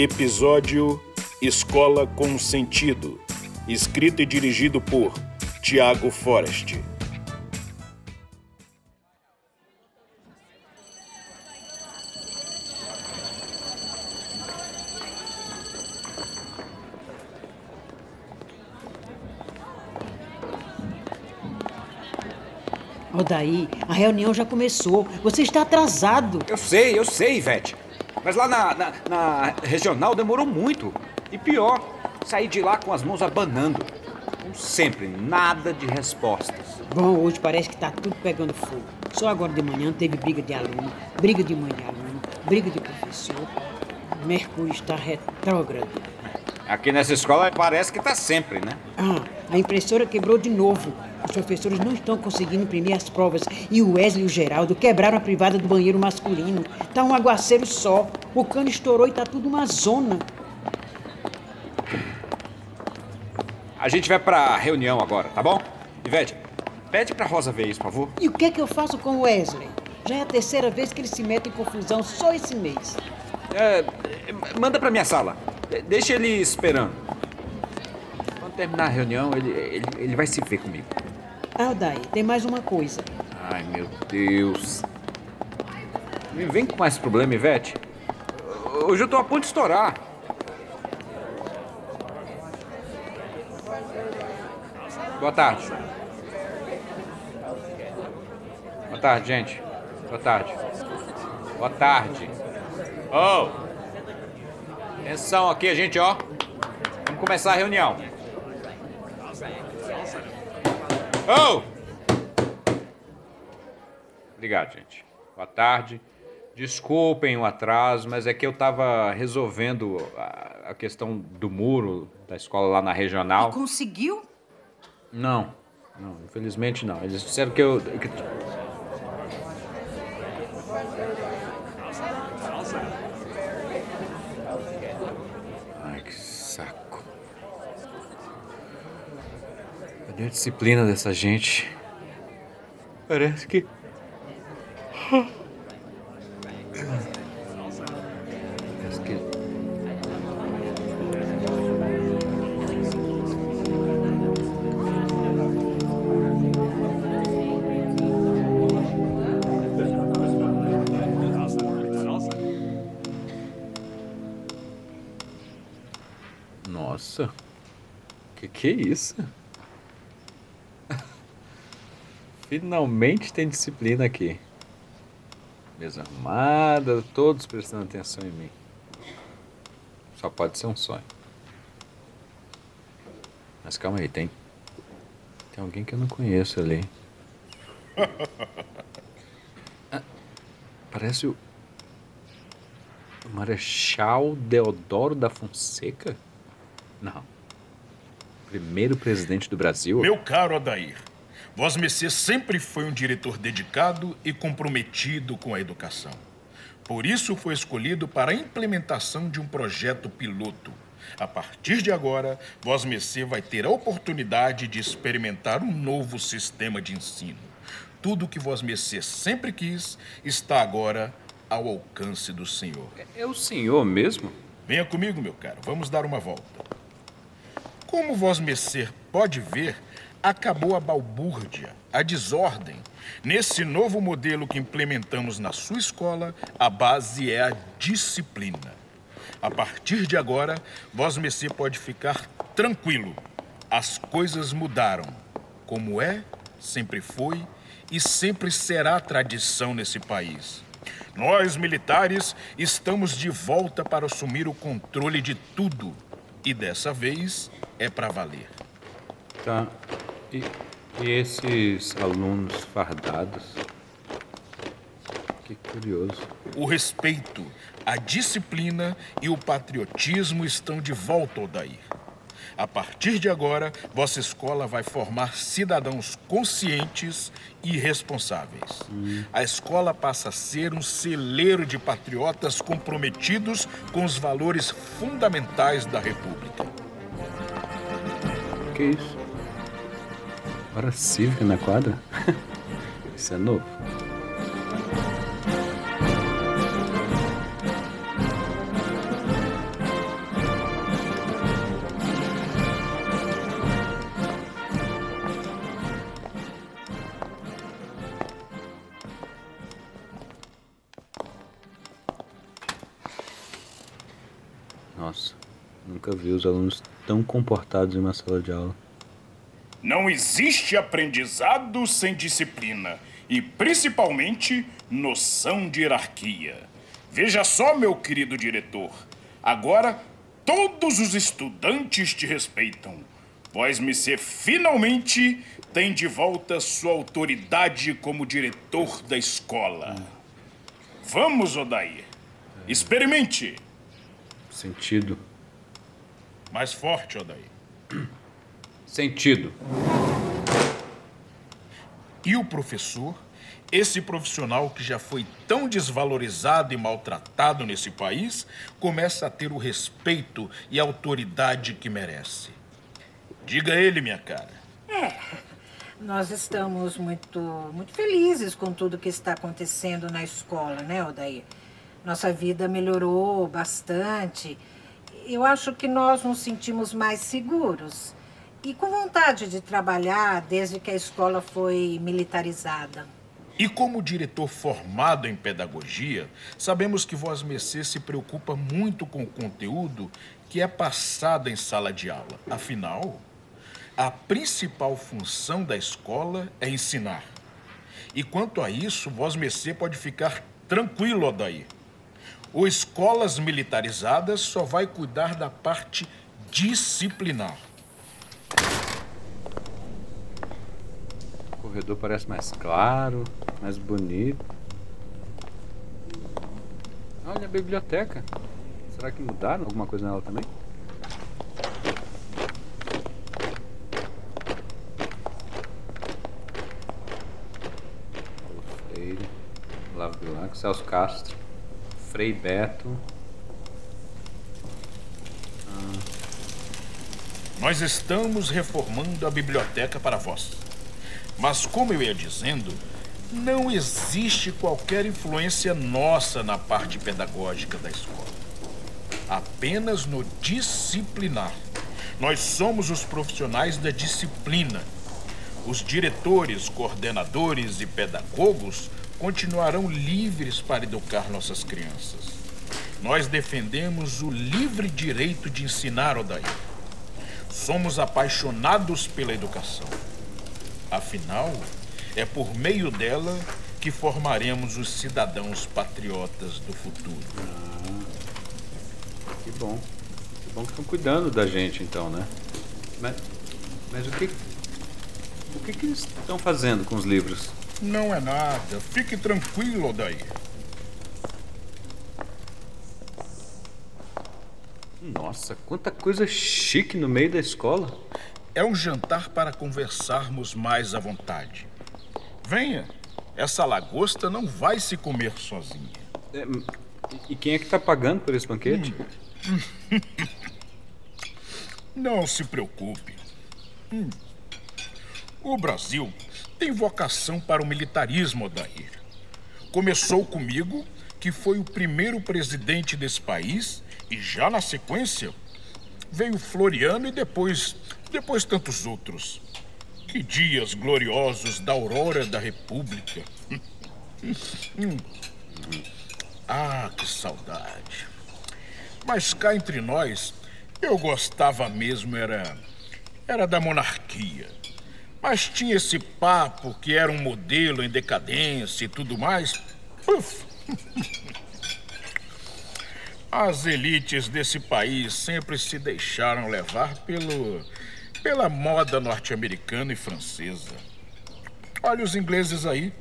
Episódio Escola com Sentido. Escrito e dirigido por Tiago Forest. Odaí, a reunião já começou. Você está atrasado. Eu sei, eu sei, Ivete. Mas lá na, na, na regional demorou muito. E pior, saí de lá com as mãos abanando. Como sempre, nada de respostas. Bom, hoje parece que está tudo pegando fogo. Só agora de manhã teve briga de aluno, briga de mãe de aluno, briga de professor. Mercúrio está retrógrado. Aqui nessa escola parece que tá sempre, né? Ah, a impressora quebrou de novo. Os professores não estão conseguindo imprimir as provas. E o Wesley e o Geraldo quebraram a privada do banheiro masculino. Tá um aguaceiro só. O cano estourou e tá tudo uma zona. A gente vai pra reunião agora, tá bom? Ivete, pede pra Rosa ver isso, por favor. E o que é que eu faço com o Wesley? Já é a terceira vez que ele se mete em confusão só esse mês. É, manda pra minha sala. De- Deixa ele esperando. Quando terminar a reunião, ele, ele, ele vai se ver comigo. Ah, daí, tem mais uma coisa. Ai, meu Deus. Me vem com mais problema, Ivete. Hoje eu tô a ponto de estourar. Boa tarde. Boa tarde, gente. Boa tarde. Boa tarde. Oh! Atenção aqui, gente, ó. Vamos começar a reunião. Oh! Obrigado, gente. Boa tarde. Desculpem o atraso, mas é que eu tava resolvendo a, a questão do muro da escola lá na regional. Conseguiu? Não, não, infelizmente não. Eles disseram que eu. que- Ai, que saco. A disciplina dessa gente? Parece que. Parece que. Nossa, que que é isso? Finalmente tem disciplina aqui. Mesa arrumada, todos prestando atenção em mim. Só pode ser um sonho. Mas calma aí, tem. Tem alguém que eu não conheço ali. Ah, parece o. o Marechal Deodoro da Fonseca? Não. Primeiro presidente do Brasil? Meu caro Adair, Vos Messê sempre foi um diretor dedicado e comprometido com a educação. Por isso foi escolhido para a implementação de um projeto piloto. A partir de agora, Vos Messê vai ter a oportunidade de experimentar um novo sistema de ensino. Tudo o que Vos Messê sempre quis está agora ao alcance do Senhor. É o senhor mesmo? Venha comigo, meu caro, vamos dar uma volta. Como Messer pode ver, acabou a balbúrdia, a desordem. Nesse novo modelo que implementamos na sua escola, a base é a disciplina. A partir de agora, vós Messer pode ficar tranquilo. As coisas mudaram. Como é, sempre foi e sempre será tradição nesse país. Nós, militares, estamos de volta para assumir o controle de tudo. E dessa vez é para valer. Tá. E, e esses alunos fardados? Que curioso. O respeito, a disciplina e o patriotismo estão de volta, Odair. A partir de agora, vossa escola vai formar cidadãos conscientes e responsáveis. A escola passa a ser um celeiro de patriotas comprometidos com os valores fundamentais da República. Que isso? Hora cívica na quadra? Isso é novo. Nossa, nunca vi os alunos tão comportados em uma sala de aula. Não existe aprendizado sem disciplina e, principalmente, noção de hierarquia. Veja só, meu querido diretor. Agora todos os estudantes te respeitam. Vós-me finalmente tem de volta sua autoridade como diretor da escola. Vamos, Odair. Experimente. Sentido. Mais forte, Odair. Sentido. E o professor, esse profissional que já foi tão desvalorizado e maltratado nesse país, começa a ter o respeito e a autoridade que merece. Diga ele, minha cara. É, nós estamos muito, muito felizes com tudo que está acontecendo na escola, né, Odair? Nossa vida melhorou bastante. Eu acho que nós nos sentimos mais seguros e com vontade de trabalhar desde que a escola foi militarizada. E como diretor formado em pedagogia, sabemos que Vós Mercê se preocupa muito com o conteúdo que é passado em sala de aula. Afinal, a principal função da escola é ensinar. E quanto a isso, Vós Mercê pode ficar tranquilo, Odair. O Escolas Militarizadas só vai cuidar da parte disciplinar. O corredor parece mais claro, mais bonito. Olha a biblioteca. Será que mudaram alguma coisa nela também? Paulo Freire, Olavo Bilac, Celso Castro, Frei Beto. Nós estamos reformando a biblioteca para vós. Mas, como eu ia dizendo, não existe qualquer influência nossa na parte pedagógica da escola. Apenas no disciplinar. Nós somos os profissionais da disciplina. Os diretores, coordenadores e pedagogos continuarão livres para educar nossas crianças. Nós defendemos o livre direito de ensinar, Odair. Somos apaixonados pela educação. Afinal, é por meio dela que formaremos os cidadãos patriotas do futuro. Que bom. Que bom que estão cuidando da gente então, né? Mas, mas o que. O que, que eles estão fazendo com os livros? Não é nada. Fique tranquilo, Odair. Nossa, quanta coisa chique no meio da escola. É um jantar para conversarmos mais à vontade. Venha. Essa lagosta não vai se comer sozinha. É, e quem é que está pagando por esse banquete? Não se preocupe. Hum. O Brasil tem vocação para o militarismo, Odair. Começou comigo, que foi o primeiro presidente desse país, e já na sequência veio Floriano e depois, depois tantos outros. Que dias gloriosos da aurora da República. Ah, que saudade. Mas cá entre nós, eu gostava mesmo era era da monarquia. Mas tinha esse papo que era um modelo em decadência e tudo mais. Uf. As elites desse país sempre se deixaram levar pelo pela moda norte-americana e francesa. Olha os ingleses aí,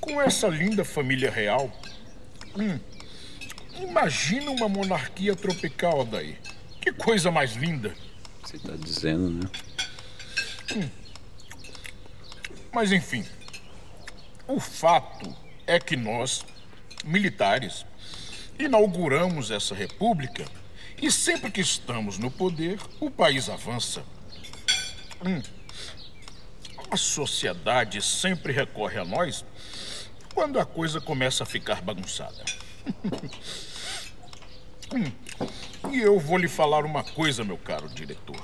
com essa linda família real. Hum, imagina uma monarquia tropical daí. Que coisa mais linda. Você está dizendo, né? Hum. Mas enfim, o fato é que nós, militares, inauguramos essa república e sempre que estamos no poder, o país avança. Hum. A sociedade sempre recorre a nós quando a coisa começa a ficar bagunçada. hum. E eu vou lhe falar uma coisa, meu caro diretor.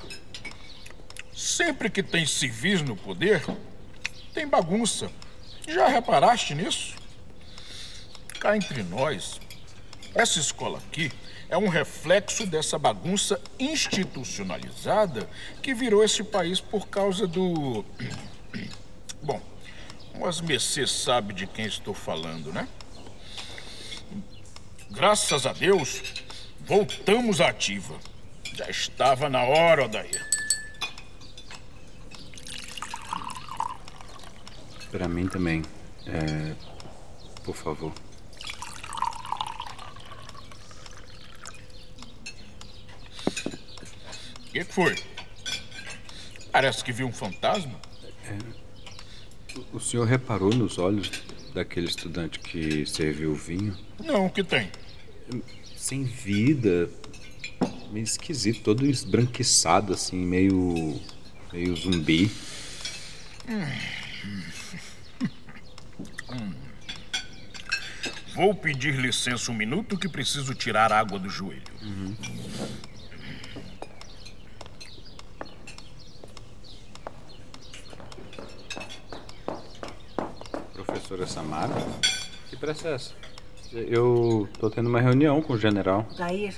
Sempre que tem civis no poder, tem bagunça. Já reparaste nisso? Cá entre nós, essa escola aqui é um reflexo dessa bagunça institucionalizada que virou esse país por causa do. Bom, mas Mercê sabe de quem estou falando, né? Graças a Deus, voltamos à ativa. Já estava na hora, Odair. Para mim também. É... Por favor. Que foi? Parece que viu um fantasma. O senhor reparou nos olhos daquele estudante que serviu o vinho? Não, o que tem? Sem vida. Meio esquisito, todo esbranquiçado, assim, meio. meio zumbi. Vou pedir licença um minuto que preciso tirar água do joelho. Professora Samara? Que pressa é essa? Eu tô tendo uma reunião com o general. Dair,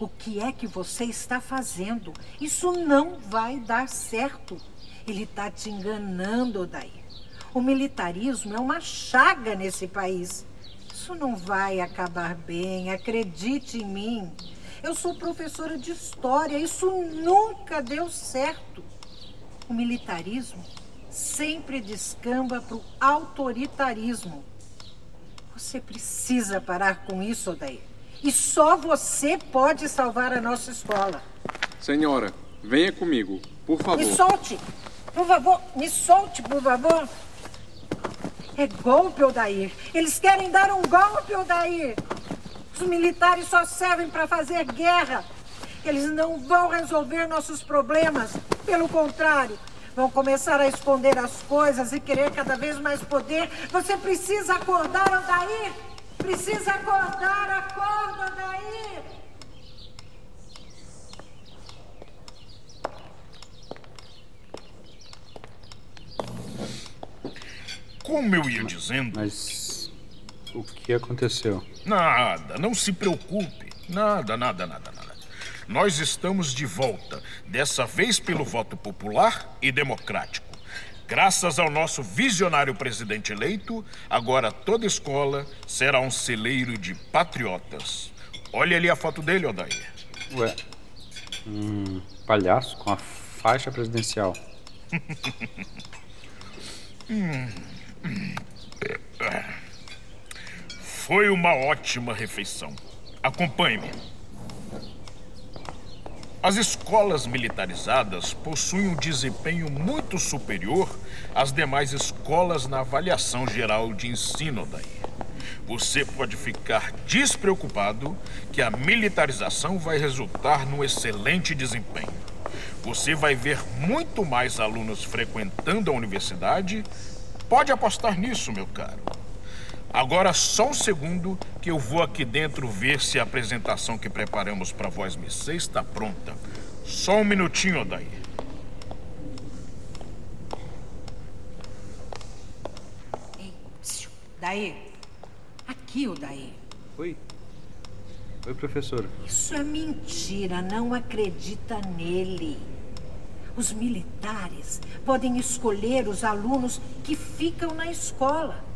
o que é que você está fazendo? Isso não vai dar certo. Ele está te enganando, Dair. O militarismo é uma chaga nesse país. Isso não vai acabar bem, acredite em mim. Eu sou professora de história, isso nunca deu certo. O militarismo sempre descamba para o autoritarismo. Você precisa parar com isso, Odair. E só você pode salvar a nossa escola. Senhora, venha comigo, por favor. Me solte! Por favor, me solte, por favor. É golpe, Odair. Eles querem dar um golpe, Odair. Os militares só servem para fazer guerra. Eles não vão resolver nossos problemas. Pelo contrário, vão começar a esconder as coisas e querer cada vez mais poder. Você precisa acordar, Odair. Precisa acordar, acorda, Odair. Como eu ia dizendo. Mas. o que aconteceu? Nada, não se preocupe. Nada, nada, nada, nada. Nós estamos de volta, dessa vez pelo voto popular e democrático. Graças ao nosso visionário presidente eleito, agora toda escola será um celeiro de patriotas. Olha ali a foto dele, Odair. Ué. Um palhaço com a faixa presidencial. Foi uma ótima refeição. Acompanhe-me. As escolas militarizadas possuem um desempenho muito superior às demais escolas na avaliação geral de ensino daí. Você pode ficar despreocupado que a militarização vai resultar num excelente desempenho. Você vai ver muito mais alunos frequentando a universidade. Pode apostar nisso, meu caro. Agora só um segundo que eu vou aqui dentro ver se a apresentação que preparamos para Voz Missê está pronta. Só um minutinho, Odair. Ei, psiu, Daí. Aqui, Odair. Oi. Oi, professora. Isso é mentira, não acredita nele. Os militares podem escolher os alunos que ficam na escola.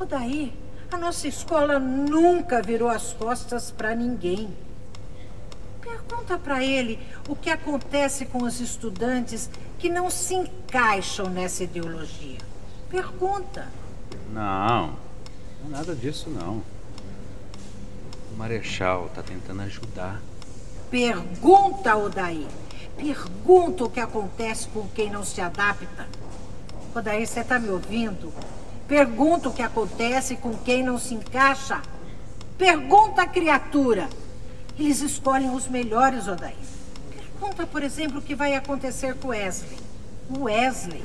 O daí, a nossa escola nunca virou as costas para ninguém. Pergunta para ele o que acontece com os estudantes que não se encaixam nessa ideologia. Pergunta. Não, não é nada disso não. O Marechal tá tentando ajudar. Pergunta, Odaí. Pergunta o que acontece com quem não se adapta. Odaí, você está me ouvindo? Pergunta o que acontece com quem não se encaixa. Pergunta a criatura. Eles escolhem os melhores, Odaí. Pergunta, por exemplo, o que vai acontecer com Wesley. Wesley.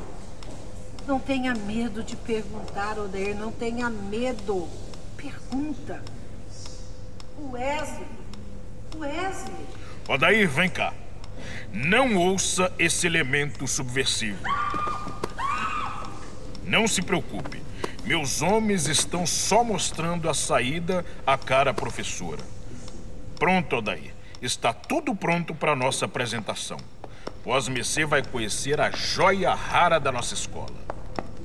Não tenha medo de perguntar, Odair. Não tenha medo. Pergunta. Wesley. Wesley. Odair, vem cá. Não ouça esse elemento subversivo. Não se preocupe. Meus homens estão só mostrando a saída à cara professora. Pronto, Odair. Está tudo pronto para nossa apresentação. Vosmecê vai conhecer a joia rara da nossa escola.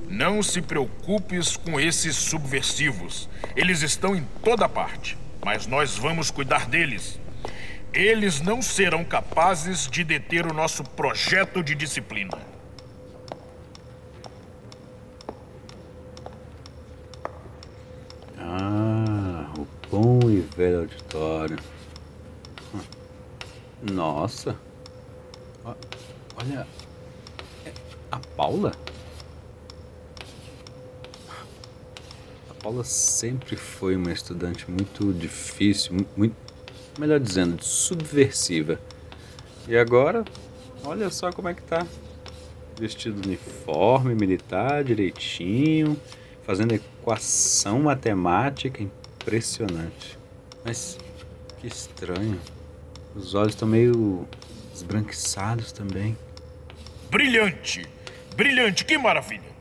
Não se preocupes com esses subversivos. Eles estão em toda parte, mas nós vamos cuidar deles. Eles não serão capazes de deter o nosso projeto de disciplina. Velho auditório. Nossa. Olha. é A Paula? A Paula sempre foi uma estudante muito difícil, mu- muito, melhor dizendo, subversiva. E agora, olha só como é que tá. Vestido uniforme, militar, direitinho, fazendo equação matemática impressionante. Mas que estranho. Os olhos estão meio esbranquiçados também. Brilhante! Brilhante! Que maravilha!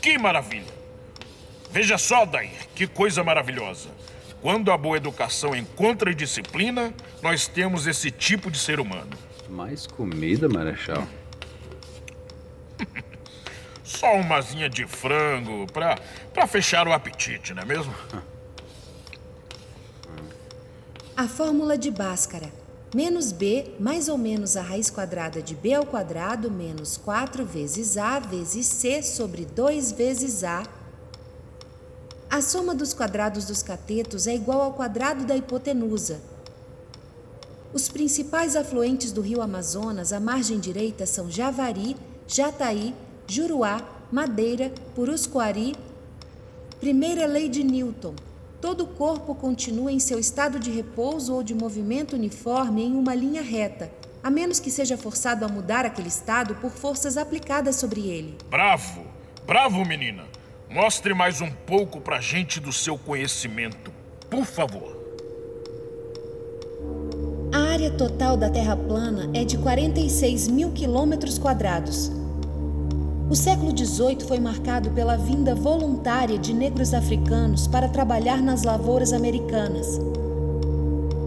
Que maravilha! Veja só, Dair, que coisa maravilhosa. Quando a boa educação encontra disciplina, nós temos esse tipo de ser humano. Mais comida, Marechal? Só uma asinha de frango pra, pra fechar o apetite, não é mesmo? A fórmula de Bhaskara. Menos b mais ou menos a raiz quadrada de b ao quadrado menos 4 vezes a vezes c sobre 2 vezes a. A soma dos quadrados dos catetos é igual ao quadrado da hipotenusa. Os principais afluentes do rio Amazonas à margem direita são Javari, Jataí, Juruá, Madeira, Puruscoari. Primeira lei de Newton. Todo corpo continua em seu estado de repouso ou de movimento uniforme em uma linha reta, a menos que seja forçado a mudar aquele estado por forças aplicadas sobre ele. Bravo! Bravo, menina! Mostre mais um pouco pra gente do seu conhecimento, por favor. A área total da Terra plana é de 46 mil quilômetros quadrados. O século XVIII foi marcado pela vinda voluntária de negros africanos para trabalhar nas lavouras americanas.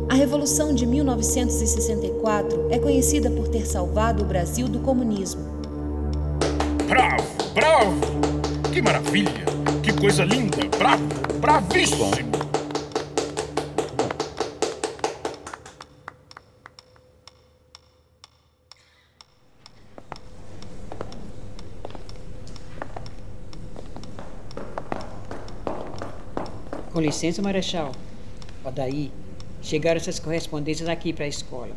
A Revolução de 1964 é conhecida por ter salvado o Brasil do comunismo. Bravo! Bravo! Que maravilha! Que coisa linda! Bravo! Bravíssimo! Com licença, Marechal. Odaí, chegaram essas correspondências aqui para a escola.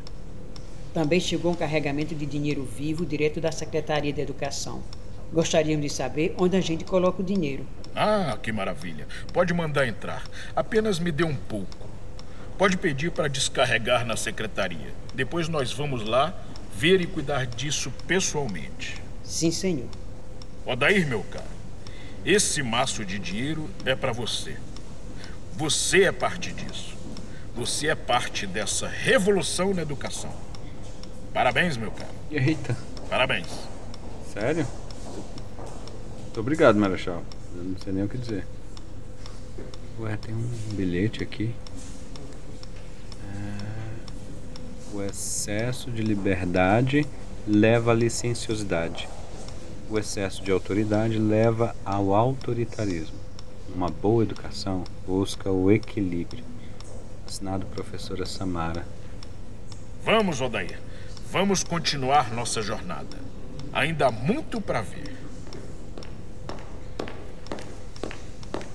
Também chegou um carregamento de dinheiro vivo direto da Secretaria de Educação. Gostaríamos de saber onde a gente coloca o dinheiro. Ah, que maravilha. Pode mandar entrar. Apenas me dê um pouco. Pode pedir para descarregar na secretaria. Depois nós vamos lá ver e cuidar disso pessoalmente. Sim, senhor. Odair, meu caro, esse maço de dinheiro é para você. Você é parte disso. Você é parte dessa revolução na educação. Parabéns, meu caro. Eita, Parabéns. sério? Muito obrigado, Marechal. Eu não sei nem o que dizer. Ué, tem um bilhete aqui. É, O excesso de liberdade leva à licenciosidade. O excesso de autoridade leva ao autoritarismo. Uma boa educação busca o equilíbrio. Assinado professora Samara. Vamos, Odair. Vamos continuar nossa jornada. Ainda há muito para ver.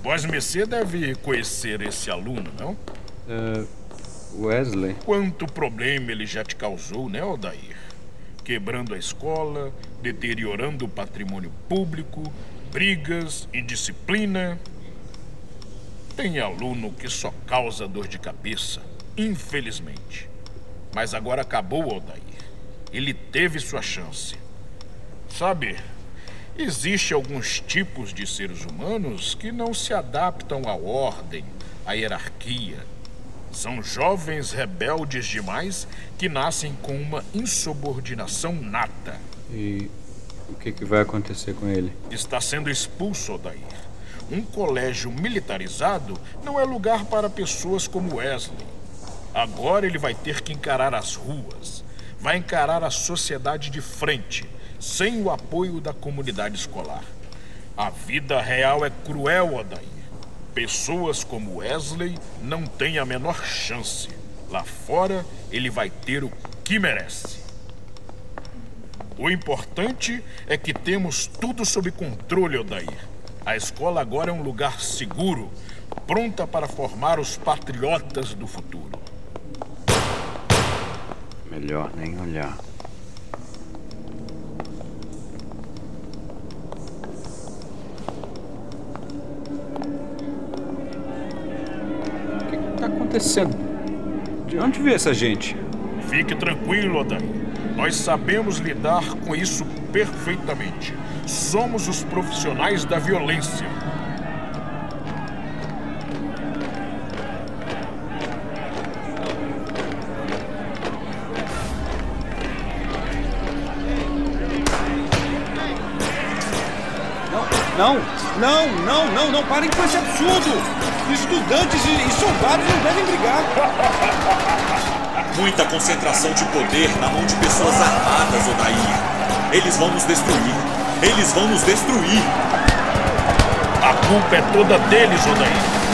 Vosmecê deve conhecer esse aluno, não? É, Wesley. Quanto problema ele já te causou, né, Odair? Quebrando a escola, deteriorando o patrimônio público, brigas, indisciplina. Tem aluno que só causa dor de cabeça, infelizmente. Mas agora acabou, Odair. Ele teve sua chance. Sabe, Existem alguns tipos de seres humanos que não se adaptam à ordem, à hierarquia. São jovens rebeldes demais que nascem com uma insubordinação nata. E o que, que vai acontecer com ele? Está sendo expulso, Odair. Um colégio militarizado não é lugar para pessoas como Wesley. Agora ele vai ter que encarar as ruas, vai encarar a sociedade de frente, sem o apoio da comunidade escolar. A vida real é cruel, Odair. Pessoas como Wesley não têm a menor chance. Lá fora, ele vai ter o que merece. O importante é que temos tudo sob controle, Odair. A escola agora é um lugar seguro, pronta para formar os patriotas do futuro. Melhor nem olhar. O que está acontecendo? De onde veio essa gente? Fique tranquilo, Odair. Nós sabemos lidar com isso perfeitamente. Somos os profissionais da violência. Não, não, não, não, não parem com esse absurdo! Estudantes e, e soldados não devem brigar! Muita concentração de poder na mão de pessoas armadas, Odair. Eles vão nos destruir. Eles vão nos destruir. A culpa é toda deles, Odair.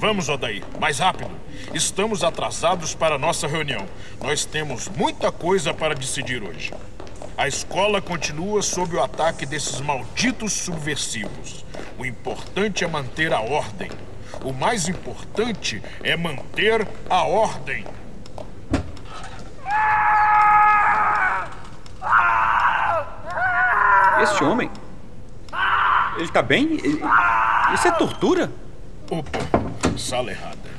Vamos, Odair, mais rápido. Estamos atrasados para a nossa reunião. Nós temos muita coisa para decidir hoje. A escola continua sob o ataque desses malditos subversivos. O importante é manter a ordem. O mais importante é manter a ordem. Este homem. Ele tá bem? Isso é tortura? Opa, sala errada.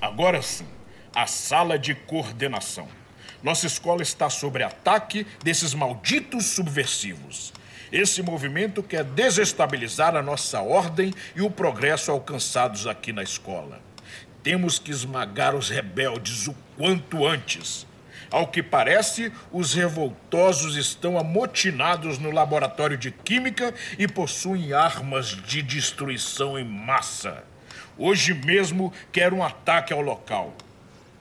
Agora sim, a sala de coordenação. Nossa escola está sob ataque desses malditos subversivos. Esse movimento quer desestabilizar a nossa ordem e o progresso alcançados aqui na escola. Temos que esmagar os rebeldes o quanto antes. Ao que parece, os revoltosos estão amotinados no laboratório de química e possuem armas de destruição em massa. Hoje mesmo quero um ataque ao local.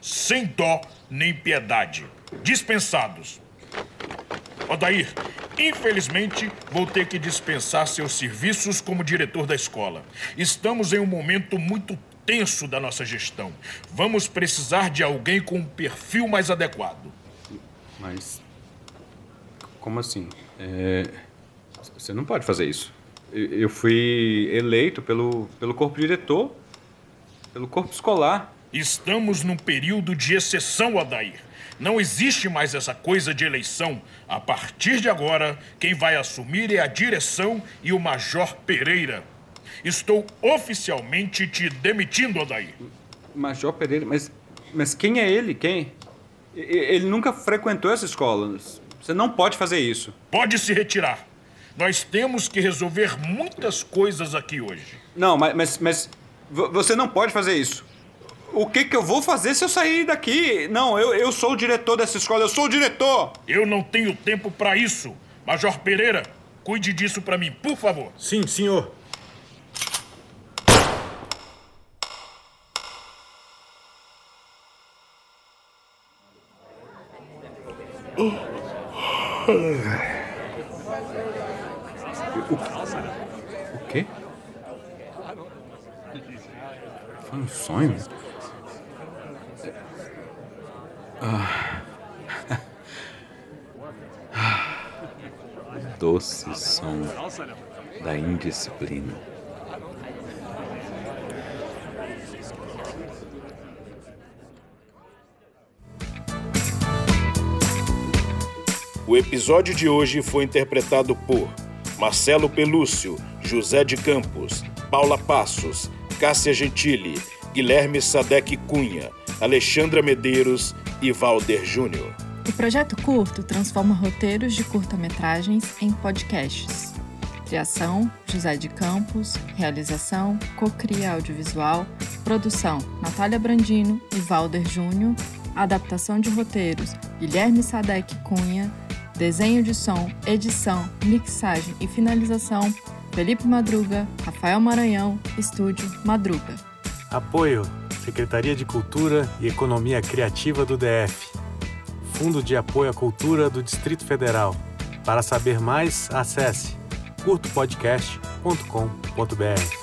Sem dó nem piedade. Dispensados. Odair, infelizmente vou ter que dispensar seus serviços como diretor da escola. Estamos em um momento muito tenso da nossa gestão. Vamos precisar de alguém com um perfil mais adequado. Mas. Como assim? É, Você não pode fazer isso. Eu fui eleito pelo, pelo corpo diretor, pelo corpo escolar. Estamos num período de exceção, Adair. Não existe mais essa coisa de eleição. A partir de agora, quem vai assumir é a direção e o Major Pereira. Estou oficialmente te demitindo, Adair. Major Pereira, mas, mas quem é ele? Quem? Ele nunca frequentou essa escola. Você não pode fazer isso. Pode se retirar. Nós temos que resolver muitas coisas aqui hoje. Não, mas, mas, mas vo- você não pode fazer isso. O que, que eu vou fazer se eu sair daqui? Não, eu, eu sou o diretor dessa escola, eu sou o diretor! Eu não tenho tempo para isso. Major Pereira, cuide disso para mim, por favor. Sim, senhor. O quê? Foi um sonho? Ah. Doce som da indisciplina. O episódio de hoje foi interpretado por Marcelo Pelúcio, José de Campos, Paula Passos, Cássia Gentili, Guilherme Sadek Cunha, Alexandra Medeiros e Valder Júnior. O projeto curto transforma roteiros de curta-metragens em podcasts. Criação: José de Campos. Realização: Cocria Audiovisual. Produção: Natália Brandino e Valder Júnior. Adaptação de roteiros: Guilherme Sadek Cunha. Desenho de som, edição, mixagem e finalização: Felipe Madruga, Rafael Maranhão, Estúdio Madruga. Apoio: Secretaria de Cultura e Economia Criativa do DF. Fundo de Apoio à Cultura do Distrito Federal. Para saber mais, acesse curtopodcast.com.br.